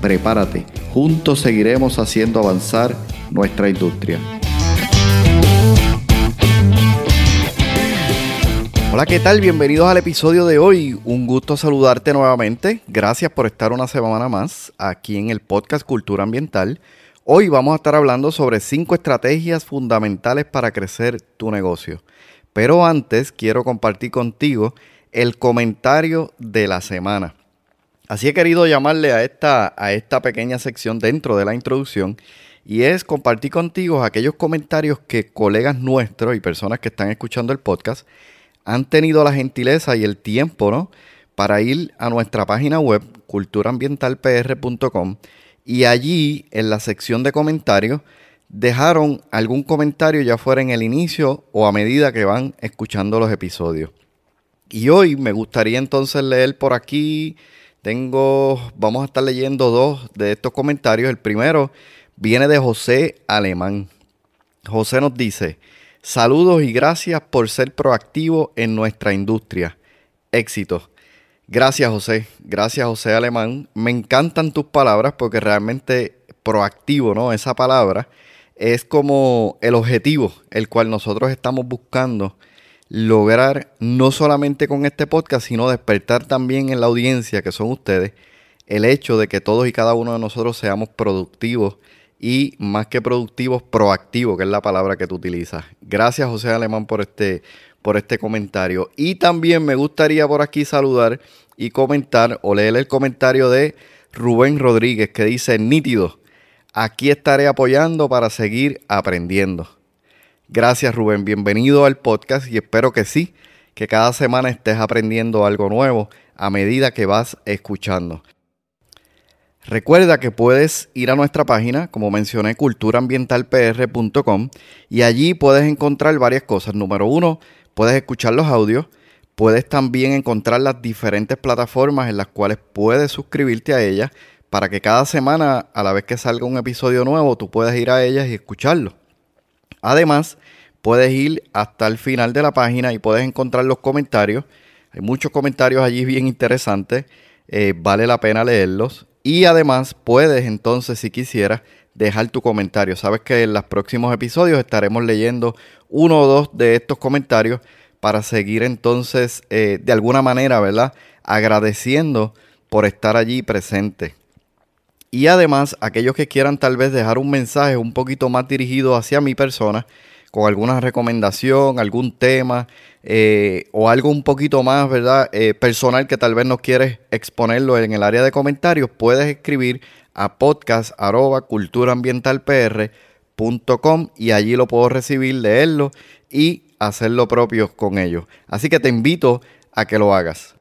Prepárate, juntos seguiremos haciendo avanzar nuestra industria. Hola, ¿qué tal? Bienvenidos al episodio de hoy. Un gusto saludarte nuevamente. Gracias por estar una semana más aquí en el podcast Cultura Ambiental. Hoy vamos a estar hablando sobre cinco estrategias fundamentales para crecer tu negocio. Pero antes quiero compartir contigo el comentario de la semana. Así he querido llamarle a esta, a esta pequeña sección dentro de la introducción y es compartir contigo aquellos comentarios que colegas nuestros y personas que están escuchando el podcast han tenido la gentileza y el tiempo, ¿no? Para ir a nuestra página web, culturaambientalpr.com, y allí en la sección de comentarios dejaron algún comentario ya fuera en el inicio o a medida que van escuchando los episodios. Y hoy me gustaría entonces leer por aquí, tengo, vamos a estar leyendo dos de estos comentarios. El primero viene de José Alemán. José nos dice, Saludos y gracias por ser proactivo en nuestra industria. Éxito. Gracias José, gracias José Alemán. Me encantan tus palabras porque realmente proactivo, ¿no? Esa palabra es como el objetivo el cual nosotros estamos buscando lograr no solamente con este podcast, sino despertar también en la audiencia que son ustedes el hecho de que todos y cada uno de nosotros seamos productivos y más que productivos, proactivos, que es la palabra que tú utilizas. Gracias José Alemán por este, por este comentario. Y también me gustaría por aquí saludar y comentar o leer el comentario de Rubén Rodríguez que dice, nítido, aquí estaré apoyando para seguir aprendiendo. Gracias Rubén, bienvenido al podcast y espero que sí, que cada semana estés aprendiendo algo nuevo a medida que vas escuchando. Recuerda que puedes ir a nuestra página, como mencioné, culturaambientalpr.com y allí puedes encontrar varias cosas. Número uno, puedes escuchar los audios, puedes también encontrar las diferentes plataformas en las cuales puedes suscribirte a ellas para que cada semana, a la vez que salga un episodio nuevo, tú puedas ir a ellas y escucharlo. Además, puedes ir hasta el final de la página y puedes encontrar los comentarios. Hay muchos comentarios allí bien interesantes. Eh, vale la pena leerlos. Y además puedes entonces, si quisieras, dejar tu comentario. Sabes que en los próximos episodios estaremos leyendo uno o dos de estos comentarios para seguir entonces eh, de alguna manera, ¿verdad? Agradeciendo por estar allí presente. Y además, aquellos que quieran tal vez dejar un mensaje un poquito más dirigido hacia mi persona, con alguna recomendación, algún tema eh, o algo un poquito más, ¿verdad? Eh, personal que tal vez no quieres exponerlo en el área de comentarios, puedes escribir a podcast.culturaambientalpr.com y allí lo puedo recibir, leerlo y hacer lo propio con ellos. Así que te invito a que lo hagas.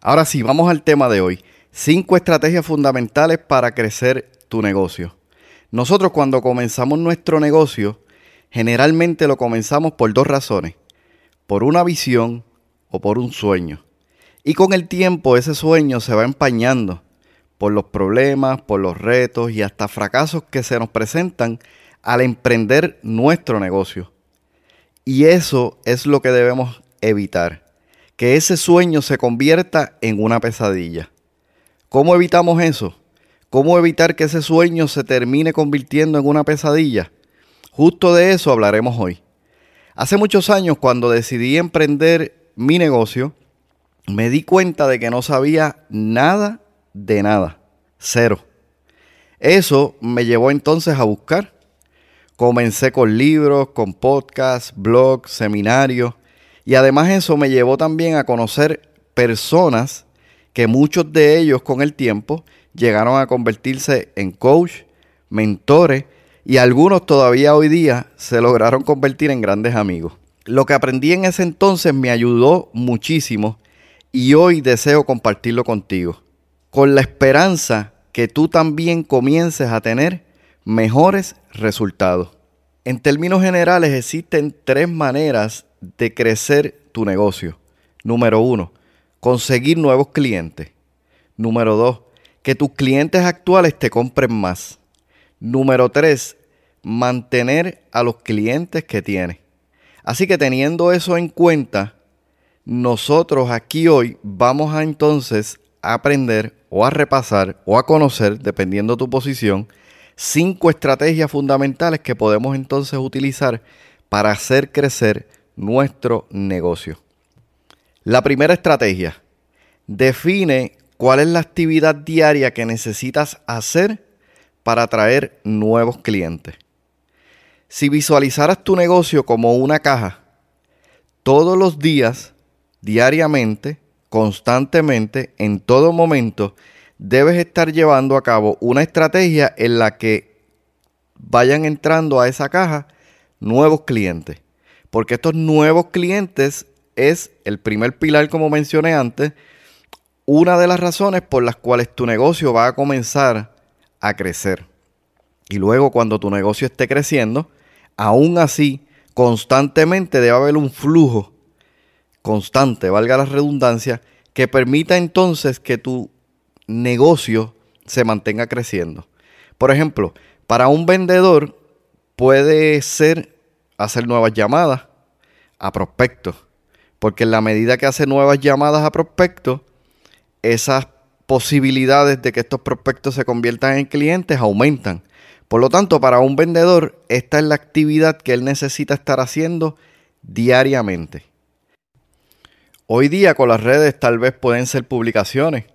Ahora sí, vamos al tema de hoy. Cinco estrategias fundamentales para crecer tu negocio. Nosotros cuando comenzamos nuestro negocio, generalmente lo comenzamos por dos razones, por una visión o por un sueño. Y con el tiempo ese sueño se va empañando por los problemas, por los retos y hasta fracasos que se nos presentan al emprender nuestro negocio. Y eso es lo que debemos evitar, que ese sueño se convierta en una pesadilla. ¿Cómo evitamos eso? ¿Cómo evitar que ese sueño se termine convirtiendo en una pesadilla? Justo de eso hablaremos hoy. Hace muchos años, cuando decidí emprender mi negocio, me di cuenta de que no sabía nada de nada. Cero. Eso me llevó entonces a buscar. Comencé con libros, con podcasts, blogs, seminarios y además eso me llevó también a conocer personas que muchos de ellos con el tiempo llegaron a convertirse en coach, mentores y algunos todavía hoy día se lograron convertir en grandes amigos. Lo que aprendí en ese entonces me ayudó muchísimo y hoy deseo compartirlo contigo, con la esperanza que tú también comiences a tener mejores resultados. En términos generales existen tres maneras de crecer tu negocio. Número uno, conseguir nuevos clientes. Número dos, que tus clientes actuales te compren más. Número tres, mantener a los clientes que tienes. Así que teniendo eso en cuenta, nosotros aquí hoy vamos a entonces aprender o a repasar o a conocer, dependiendo tu posición, cinco estrategias fundamentales que podemos entonces utilizar para hacer crecer nuestro negocio. La primera estrategia, define cuál es la actividad diaria que necesitas hacer para atraer nuevos clientes. Si visualizaras tu negocio como una caja, todos los días, diariamente, constantemente, en todo momento, debes estar llevando a cabo una estrategia en la que vayan entrando a esa caja nuevos clientes. Porque estos nuevos clientes es el primer pilar, como mencioné antes, una de las razones por las cuales tu negocio va a comenzar a crecer. Y luego cuando tu negocio esté creciendo, aún así, constantemente debe haber un flujo constante, valga la redundancia, que permita entonces que tu negocio se mantenga creciendo. Por ejemplo, para un vendedor puede ser hacer nuevas llamadas a prospectos, porque en la medida que hace nuevas llamadas a prospectos, esas posibilidades de que estos prospectos se conviertan en clientes aumentan. Por lo tanto, para un vendedor, esta es la actividad que él necesita estar haciendo diariamente. Hoy día con las redes tal vez pueden ser publicaciones.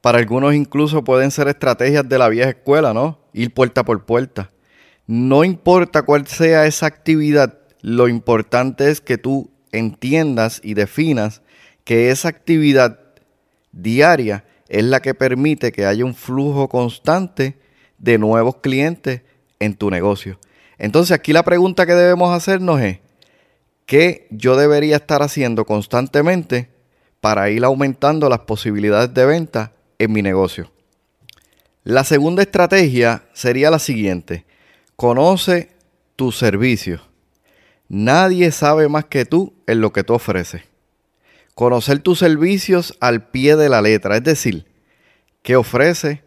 Para algunos incluso pueden ser estrategias de la vieja escuela, ¿no? Ir puerta por puerta. No importa cuál sea esa actividad, lo importante es que tú entiendas y definas que esa actividad diaria es la que permite que haya un flujo constante de nuevos clientes en tu negocio. Entonces aquí la pregunta que debemos hacernos es, ¿qué yo debería estar haciendo constantemente para ir aumentando las posibilidades de venta en mi negocio? La segunda estrategia sería la siguiente. Conoce tu servicio. Nadie sabe más que tú en lo que tú ofreces. Conocer tus servicios al pie de la letra, es decir, qué ofrece,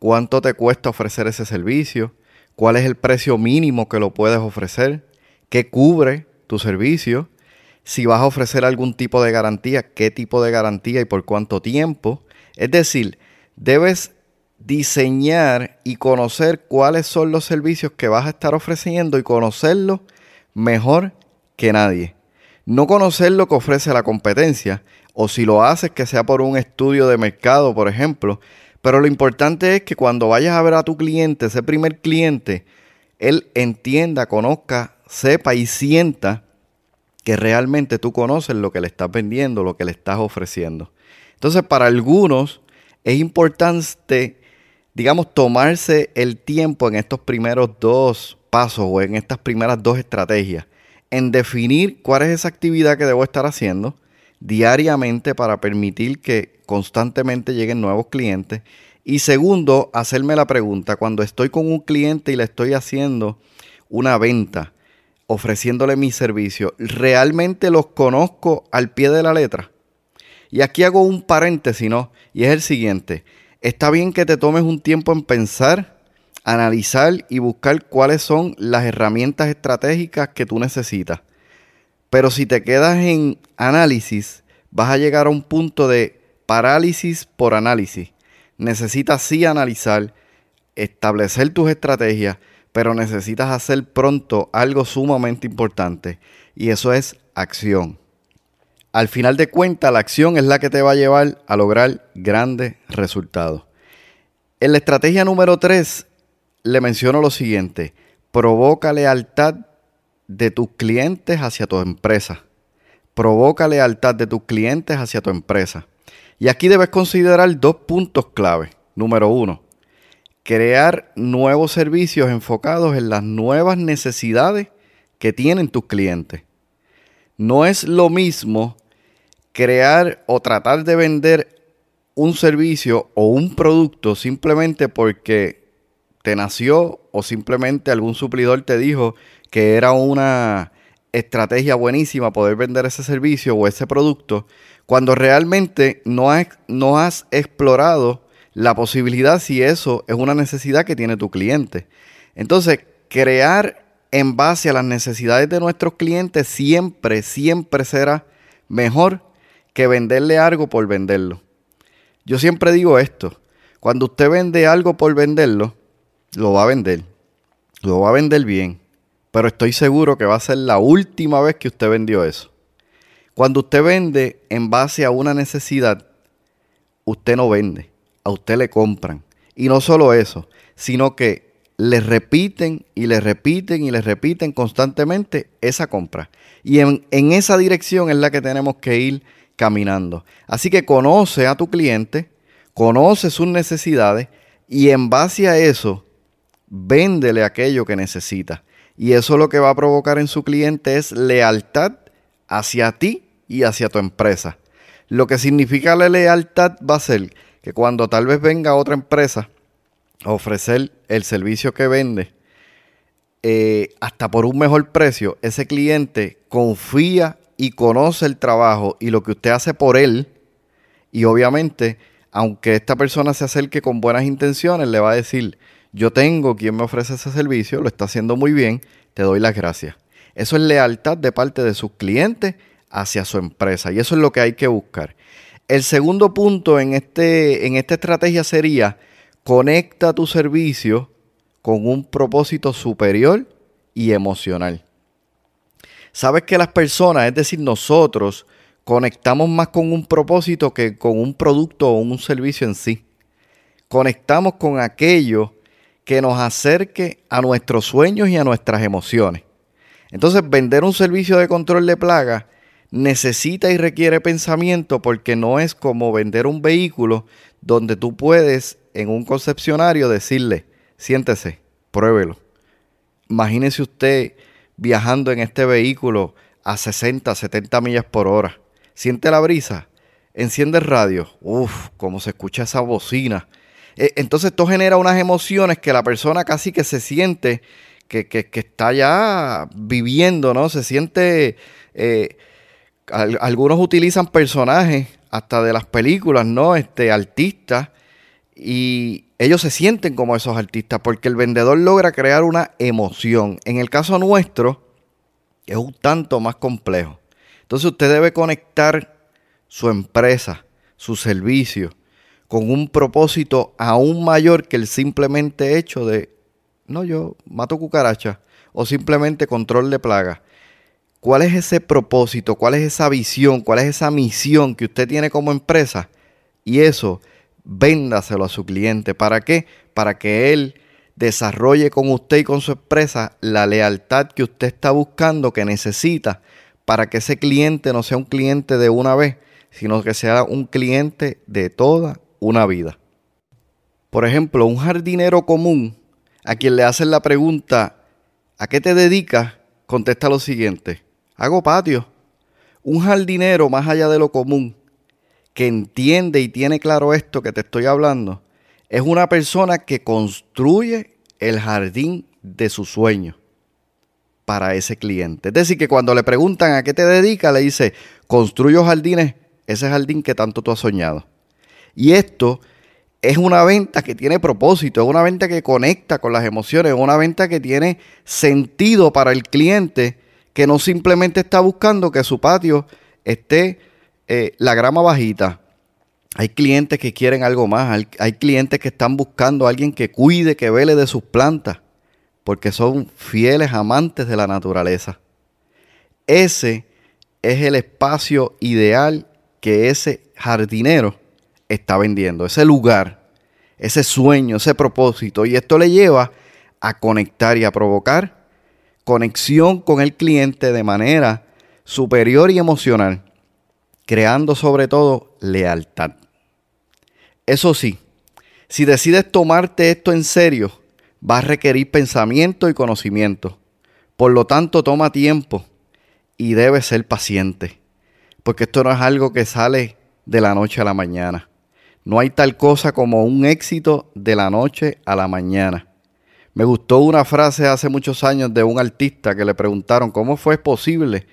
cuánto te cuesta ofrecer ese servicio, cuál es el precio mínimo que lo puedes ofrecer, qué cubre tu servicio, si vas a ofrecer algún tipo de garantía, qué tipo de garantía y por cuánto tiempo. Es decir, debes diseñar y conocer cuáles son los servicios que vas a estar ofreciendo y conocerlos mejor que nadie. No conocer lo que ofrece la competencia, o si lo haces que sea por un estudio de mercado, por ejemplo, pero lo importante es que cuando vayas a ver a tu cliente, ese primer cliente, él entienda, conozca, sepa y sienta que realmente tú conoces lo que le estás vendiendo, lo que le estás ofreciendo. Entonces, para algunos es importante, digamos, tomarse el tiempo en estos primeros dos pasos o en estas primeras dos estrategias en definir cuál es esa actividad que debo estar haciendo diariamente para permitir que constantemente lleguen nuevos clientes. Y segundo, hacerme la pregunta, cuando estoy con un cliente y le estoy haciendo una venta, ofreciéndole mi servicio, ¿realmente los conozco al pie de la letra? Y aquí hago un paréntesis, ¿no? Y es el siguiente. Está bien que te tomes un tiempo en pensar analizar y buscar cuáles son las herramientas estratégicas que tú necesitas. Pero si te quedas en análisis, vas a llegar a un punto de parálisis por análisis. Necesitas sí analizar, establecer tus estrategias, pero necesitas hacer pronto algo sumamente importante y eso es acción. Al final de cuentas, la acción es la que te va a llevar a lograr grandes resultados. En la estrategia número 3 le menciono lo siguiente. Provoca lealtad de tus clientes hacia tu empresa. Provoca lealtad de tus clientes hacia tu empresa. Y aquí debes considerar dos puntos clave. Número uno, crear nuevos servicios enfocados en las nuevas necesidades que tienen tus clientes. No es lo mismo crear o tratar de vender un servicio o un producto simplemente porque te nació o simplemente algún suplidor te dijo que era una estrategia buenísima poder vender ese servicio o ese producto, cuando realmente no has, no has explorado la posibilidad si eso es una necesidad que tiene tu cliente. Entonces, crear en base a las necesidades de nuestros clientes siempre, siempre será mejor que venderle algo por venderlo. Yo siempre digo esto, cuando usted vende algo por venderlo, lo va a vender, lo va a vender bien, pero estoy seguro que va a ser la última vez que usted vendió eso. Cuando usted vende en base a una necesidad, usted no vende, a usted le compran. Y no solo eso, sino que le repiten y le repiten y le repiten constantemente esa compra. Y en, esa dirección es la que tenemos que ir caminando. Así que conoce a tu cliente, conoce sus necesidades y en base a eso, véndele aquello que necesita. Y eso lo que va a provocar en su cliente es lealtad hacia ti y hacia tu empresa. Lo que significa la lealtad va a ser que cuando tal vez venga otra empresa a ofrecer el servicio que vende, eh, hasta por un mejor precio, ese cliente confía y conoce el trabajo y lo que usted hace por él. Y obviamente, aunque esta persona se acerque con buenas intenciones, le va a decir, yo tengo quien me ofrece ese servicio, lo está haciendo muy bien, te doy las gracias. Eso es lealtad de parte de sus clientes hacia su empresa y eso es lo que hay que buscar. El segundo punto en, este, en esta estrategia sería conecta tu servicio con un propósito superior y emocional. Sabes que las personas, es decir, nosotros, conectamos más con un propósito que con un producto o un servicio en sí. Conectamos con aquello que nos acerque a nuestros sueños y a nuestras emociones. Entonces, vender un servicio de control de plagas necesita y requiere pensamiento porque no es como vender un vehículo donde tú puedes en un concepcionario decirle, siéntese, pruébelo. Imagínese usted viajando en este vehículo a 60, 70 millas por hora. Siente la brisa, enciende el radio, uff, cómo se escucha esa bocina entonces esto genera unas emociones que la persona casi que se siente que, está ya viviendo, ¿no? Se siente... Eh, algunos utilizan personajes hasta de las películas, ¿no? Este, artistas, y ellos se sienten como esos artistas porque el vendedor logra crear una emoción. En el caso nuestro, es un tanto más complejo. Entonces usted debe conectar su empresa, su servicio, con un propósito aún mayor que el simplemente hecho de, no, yo mato cucaracha o simplemente control de plaga. ¿Cuál es ese propósito? ¿Cuál es esa visión? ¿Cuál es esa misión que usted tiene como empresa? Y eso, véndaselo a su cliente. ¿Para qué? Para que él desarrolle con usted y con su empresa la lealtad que usted está buscando, que necesita, para que ese cliente no sea un cliente de una vez, sino que sea un cliente de toda una vida. Por ejemplo, un jardinero común a quien le hacen la pregunta, ¿a qué te dedicas? Contesta lo siguiente, hago patio. Un jardinero más allá de lo común, que entiende y tiene claro esto que te estoy hablando, es una persona que construye el jardín de su sueño para ese cliente. Es decir, que cuando le preguntan a qué te dedicas, le dice, construyo jardines, ese jardín que tanto tú has soñado. Y esto es una venta que tiene propósito, es una venta que conecta con las emociones, es una venta que tiene sentido para el cliente, que no simplemente está buscando que su patio esté eh, la grama bajita. Hay clientes que quieren algo más, hay, hay clientes que están buscando a alguien que cuide, que vele de sus plantas, porque son fieles amantes de la naturaleza. Ese es el espacio ideal que ese jardinero está vendiendo, ese lugar, ese sueño, ese propósito. Y esto le lleva a conectar y a provocar conexión con el cliente de manera superior y emocional, creando sobre todo lealtad. Eso sí, si decides tomarte esto en serio, va a requerir pensamiento y conocimiento. Por lo tanto, toma tiempo y debes ser paciente, porque esto no es algo que sale de la noche a la mañana. No hay tal cosa como un éxito de la noche a la mañana. Me gustó una frase hace muchos años de un artista que le preguntaron cómo fue posible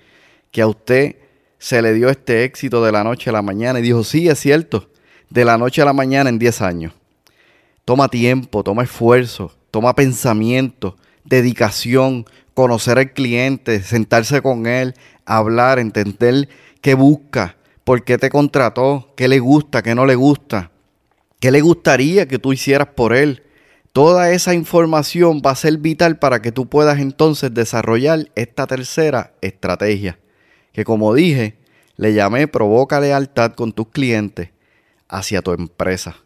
que a usted se le dio este éxito de la noche a la mañana y dijo, sí, es cierto, de la noche a la mañana en 10 años. Toma tiempo, toma esfuerzo, toma pensamiento, dedicación, conocer al cliente, sentarse con él, hablar, entender qué busca, por qué te contrató, qué le gusta, qué no le gusta, qué le gustaría que tú hicieras por él. Toda esa información va a ser vital para que tú puedas entonces desarrollar esta tercera estrategia, que como dije, le llamé provoca lealtad con tus clientes hacia tu empresa.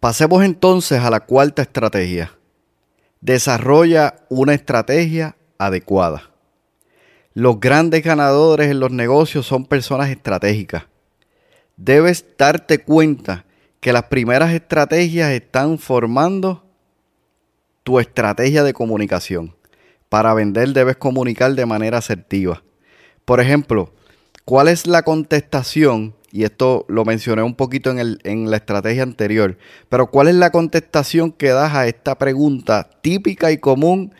Pasemos entonces a la cuarta estrategia. Desarrolla una estrategia adecuada. Los grandes ganadores en los negocios son personas estratégicas. Debes darte cuenta que las primeras estrategias están formando tu estrategia de comunicación. Para vender debes comunicar de manera asertiva. Por ejemplo, ¿cuál es la contestación? Y esto lo mencioné un poquito en, en la estrategia anterior, pero ¿cuál es la contestación que das a esta pregunta típica y común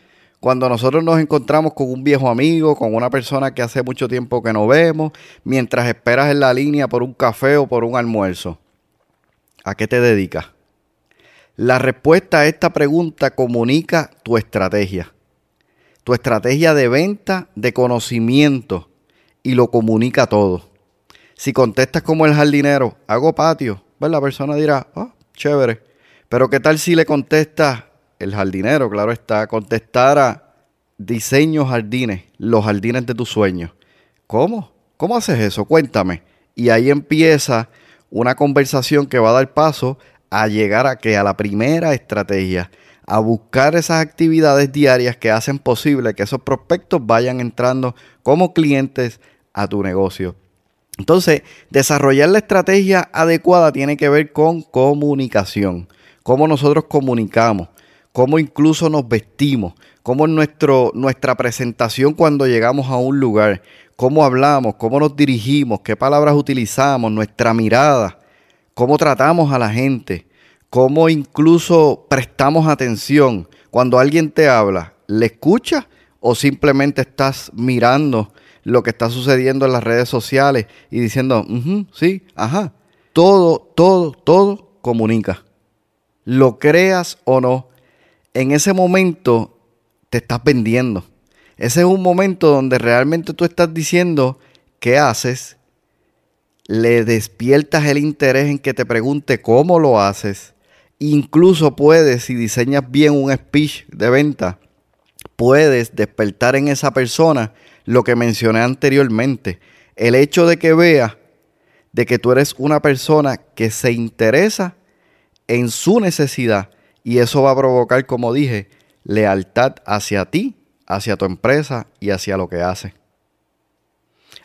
cuando nosotros nos encontramos con un viejo amigo, con una persona que hace mucho tiempo que no vemos, mientras esperas en la línea por un café o por un almuerzo? ¿A qué te dedicas? La respuesta a esta pregunta comunica tu estrategia. Tu estrategia de venta, de conocimiento y lo comunica todo. Si contestas como el jardinero, hago patio, pues la persona dirá, ah, chévere. Pero ¿qué tal si le contestas, el jardinero, claro está, contestara diseño jardines, los jardines de tus sueños? ¿Cómo? ¿Cómo haces eso? Cuéntame. Y ahí empieza una conversación que va a dar paso a llegar a que a la primera estrategia, a buscar esas actividades diarias que hacen posible que esos prospectos vayan entrando como clientes a tu negocio. Entonces, desarrollar la estrategia adecuada tiene que ver con comunicación, cómo nosotros comunicamos, cómo incluso nos vestimos, cómo nuestro, nuestra presentación cuando llegamos a un lugar, cómo hablamos, cómo nos dirigimos, qué palabras utilizamos, nuestra mirada, cómo tratamos a la gente, cómo incluso prestamos atención. Cuando alguien te habla, ¿le escuchas o simplemente estás mirando lo que está sucediendo en las redes sociales y diciendo, sí, ajá? Todo, todo, todo comunica. Lo creas o no, en ese momento te estás vendiendo ese es un momento donde realmente tú estás diciendo qué haces, le despiertas el interés en que te pregunte cómo lo haces. Incluso puedes, si diseñas bien un speech de venta, puedes despertar en esa persona lo que mencioné anteriormente. El hecho de que vea de que tú eres una persona que se interesa en su necesidad y eso va a provocar, como dije, lealtad hacia ti hacia tu empresa y hacia lo que hace.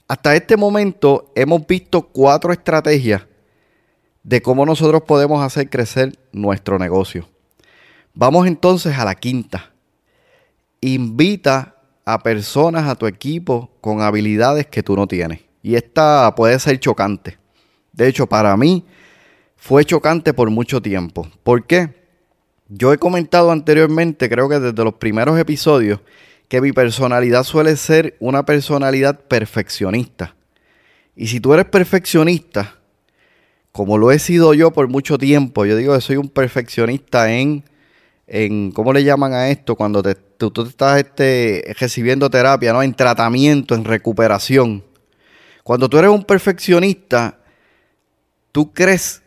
Hasta este momento hemos visto cuatro estrategias de cómo nosotros podemos hacer crecer nuestro negocio. Vamos entonces a la quinta. Invita a personas a tu equipo con habilidades que tú no tienes. Y esta puede ser chocante. De hecho, para mí fue chocante por mucho tiempo. ¿Por qué? Yo he comentado anteriormente, creo que desde los primeros episodios, que mi personalidad suele ser una personalidad perfeccionista. Y si tú eres perfeccionista, como lo he sido yo por mucho tiempo, yo digo que soy un perfeccionista en, en ¿cómo le llaman a esto? Cuando te, tú, estás este, recibiendo terapia, ¿no? En tratamiento, en recuperación. Cuando tú eres un perfeccionista, tú crees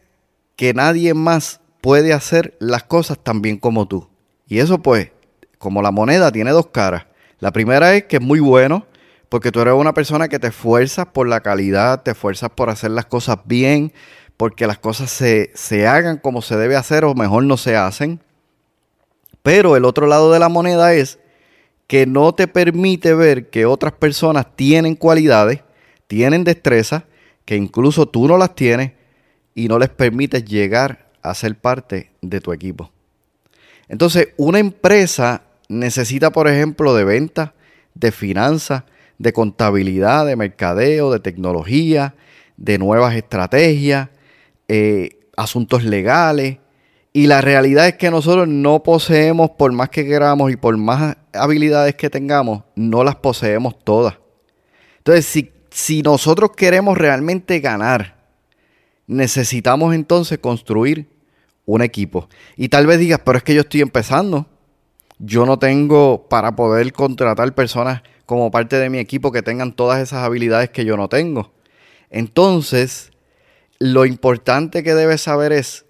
que nadie más puede hacer las cosas tan bien como tú. Y eso pues, como la moneda tiene dos caras. La primera es que es muy bueno porque tú eres una persona que te esfuerzas por la calidad, te esfuerzas por hacer las cosas bien, porque las cosas se, se hagan como se debe hacer o mejor no se hacen. Pero el otro lado de la moneda es que no te permite ver que otras personas tienen cualidades, tienen destreza, que incluso tú no las tienes y no les permites llegar a ser parte de tu equipo. Entonces, una empresa necesita, por ejemplo, de venta, de finanzas, de contabilidad, de mercadeo, de tecnología, de nuevas estrategias, eh, asuntos legales Y la realidad es que nosotros no poseemos, por más que queramos y por más habilidades que tengamos, no las poseemos todas. Entonces, si nosotros queremos realmente ganar, necesitamos entonces construir un equipo. Y tal vez digas, pero es que yo estoy empezando. Yo no tengo para poder contratar personas como parte de mi equipo que tengan todas esas habilidades que yo no tengo. Entonces, lo importante que debes saber es,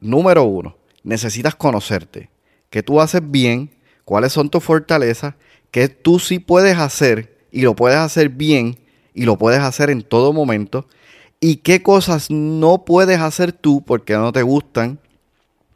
número uno, necesitas conocerte, qué tú haces bien, cuáles son tus fortalezas, qué tú sí puedes hacer y lo puedes hacer bien y lo puedes hacer en todo momento y qué cosas no puedes hacer tú porque no te gustan,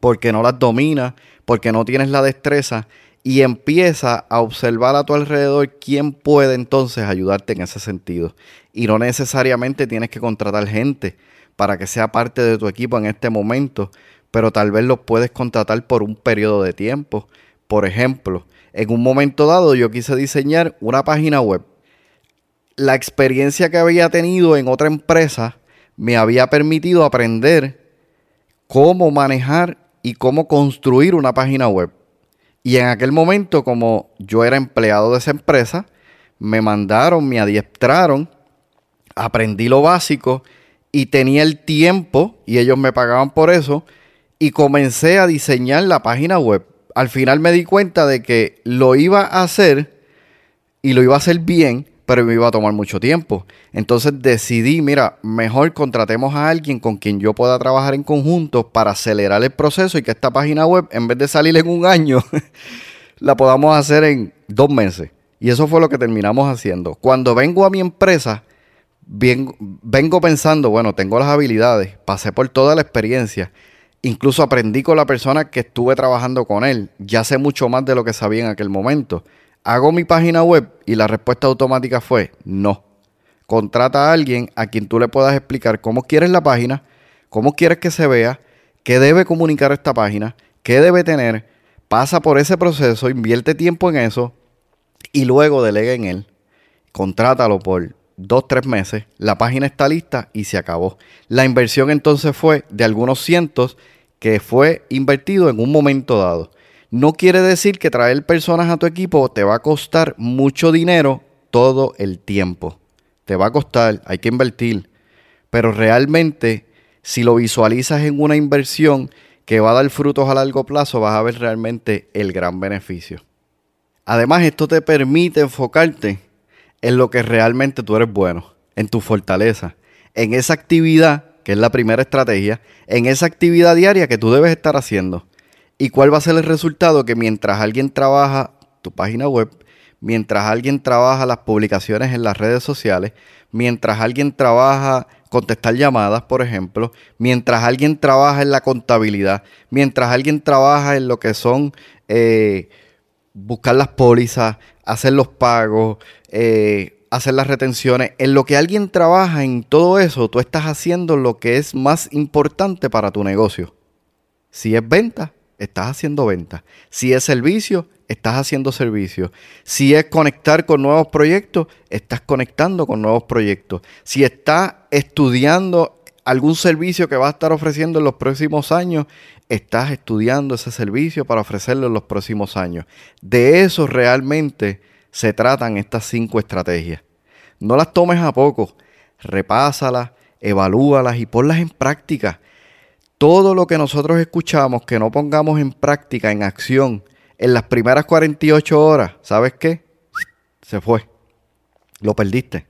porque no las dominas, porque no tienes la destreza y empieza a observar a tu alrededor quién puede entonces ayudarte en ese sentido. Y no necesariamente tienes que contratar gente para que sea parte de tu equipo en este momento, pero tal vez los puedes contratar por un periodo de tiempo. Por ejemplo, en un momento dado yo quise diseñar una página web. La experiencia que había tenido en otra empresa me había permitido aprender cómo manejar y cómo construir una página web. Y en aquel momento, como yo era empleado de esa empresa, me mandaron, me adiestraron, aprendí lo básico y tenía el tiempo y ellos me pagaban por eso y comencé a diseñar la página web. Al final me di cuenta de que lo iba a hacer y lo iba a hacer bien, pero me iba a tomar mucho tiempo. Entonces decidí, mira, mejor contratemos a alguien con quien yo pueda trabajar en conjunto para acelerar el proceso y que esta página web, en vez de salir en un año, la podamos hacer en dos meses. Y eso fue lo que terminamos haciendo. Cuando vengo a mi empresa, vengo pensando, bueno, tengo las habilidades, pasé por toda la experiencia Incluso aprendí con la persona que estuve trabajando con él. Ya sé mucho más de lo que sabía en aquel momento. Hago mi página web y la respuesta automática fue no. Contrata a alguien a quien tú le puedas explicar cómo quieres la página, cómo quieres que se vea, qué debe comunicar esta página, qué debe tener. Pasa por ese proceso, invierte tiempo en eso y luego delega en él. Contrátalo por dos, tres meses, la página está lista y se acabó. La inversión entonces fue de algunos cientos que fue invertido en un momento dado. No quiere decir que traer personas a tu equipo te va a costar mucho dinero todo el tiempo. Te va a costar, hay que invertir. Pero realmente, si lo visualizas en una inversión que va a dar frutos a largo plazo, vas a ver realmente el gran beneficio. Además, esto te permite enfocarte en lo que realmente tú eres bueno, en tu fortaleza, en esa actividad, que es la primera estrategia, en esa actividad diaria que tú debes estar haciendo. ¿Y cuál va a ser el resultado? Que mientras alguien trabaja tu página web, mientras alguien trabaja las publicaciones en las redes sociales, mientras alguien trabaja contestar llamadas, por ejemplo, mientras alguien trabaja en la contabilidad, mientras alguien trabaja en lo que son eh, buscar las pólizas, hacer los pagos, eh, hacer las retenciones. En lo que alguien trabaja en todo eso, tú estás haciendo lo que es más importante para tu negocio. Si es venta, estás haciendo venta. Si es servicio, estás haciendo servicio. Si es conectar con nuevos proyectos, estás conectando con nuevos proyectos. Si estás estudiando algún servicio que va a estar ofreciendo en los próximos años, estás estudiando ese servicio para ofrecerlo en los próximos años. De eso realmente se tratan estas cinco estrategias. No las tomes a poco, repásalas, evalúalas y ponlas en práctica. Todo lo que nosotros escuchamos que no pongamos en práctica, en acción, en las primeras 48 horas, ¿sabes qué? Se fue. Lo perdiste.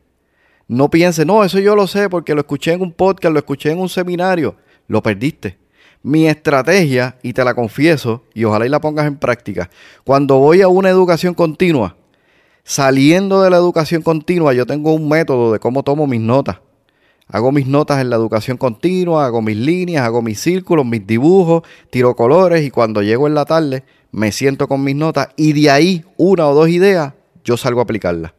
No pienses, no, eso yo lo sé porque lo escuché en un podcast, lo escuché en un seminario. Lo perdiste. Mi estrategia, y te la confieso, y ojalá y la pongas en práctica, cuando voy a una educación continua, saliendo de la educación continua, yo tengo un método de cómo tomo mis notas. Hago mis notas en la educación continua, hago mis líneas, hago mis círculos, mis dibujos, tiro colores y cuando llego en la tarde me siento con mis notas y de ahí una o dos ideas yo salgo a aplicarlas.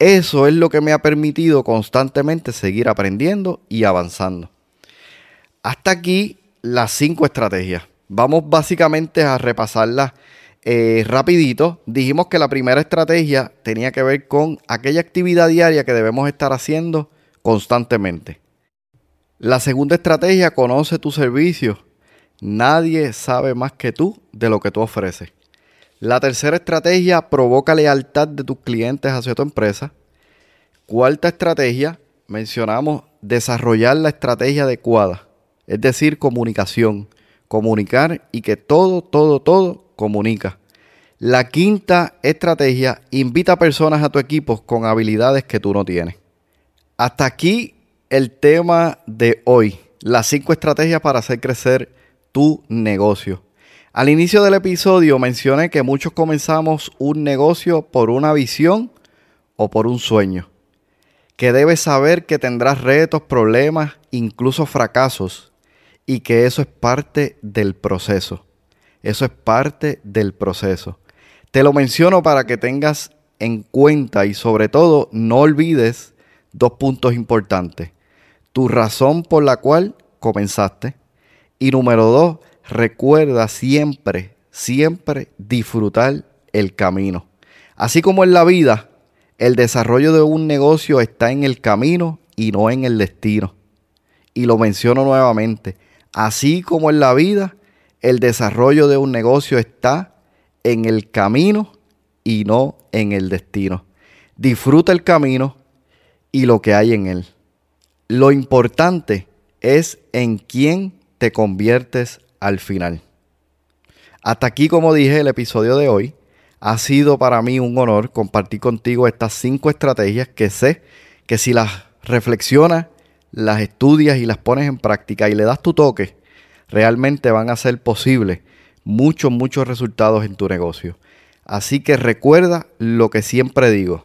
Eso es lo que me ha permitido constantemente seguir aprendiendo y avanzando. Hasta aquí las cinco estrategias. Vamos básicamente a repasarlas eh, rapidito. Dijimos que la primera estrategia tenía que ver con aquella actividad diaria que debemos estar haciendo constantemente. La segunda estrategia, conoce tu servicio. Nadie sabe más que tú de lo que tú ofreces. La tercera estrategia provoca lealtad de tus clientes hacia tu empresa. Cuarta estrategia, mencionamos desarrollar la estrategia adecuada, es decir, comunicación, comunicar y que todo, todo, todo comunica. La quinta estrategia, invita personas a tu equipo con habilidades que tú no tienes. Hasta aquí el tema de hoy, las cinco estrategias para hacer crecer tu negocio. Al inicio del episodio mencioné que muchos comenzamos un negocio por una visión o por un sueño. Que debes saber que tendrás retos, problemas, incluso fracasos, y que eso es parte del proceso. Eso es parte del proceso. Te lo menciono para que tengas en cuenta y sobre todo no olvides dos puntos importantes. Tu razón por la cual comenzaste. Y número dos, recuerda siempre, siempre disfrutar el camino. Así como en la vida, el desarrollo de un negocio está en el camino y no en el destino. Y lo menciono nuevamente. Así como en la vida, el desarrollo de un negocio está en el camino y no en el destino. Disfruta el camino y lo que hay en él. Lo importante es en quién te conviertes al final. Hasta aquí, como dije, el episodio de hoy. Ha sido para mí un honor compartir contigo estas cinco estrategias que sé que si las reflexionas, las estudias y las pones en práctica y le das tu toque, realmente van a ser posibles muchos, muchos resultados en tu negocio. Así que recuerda lo que siempre digo,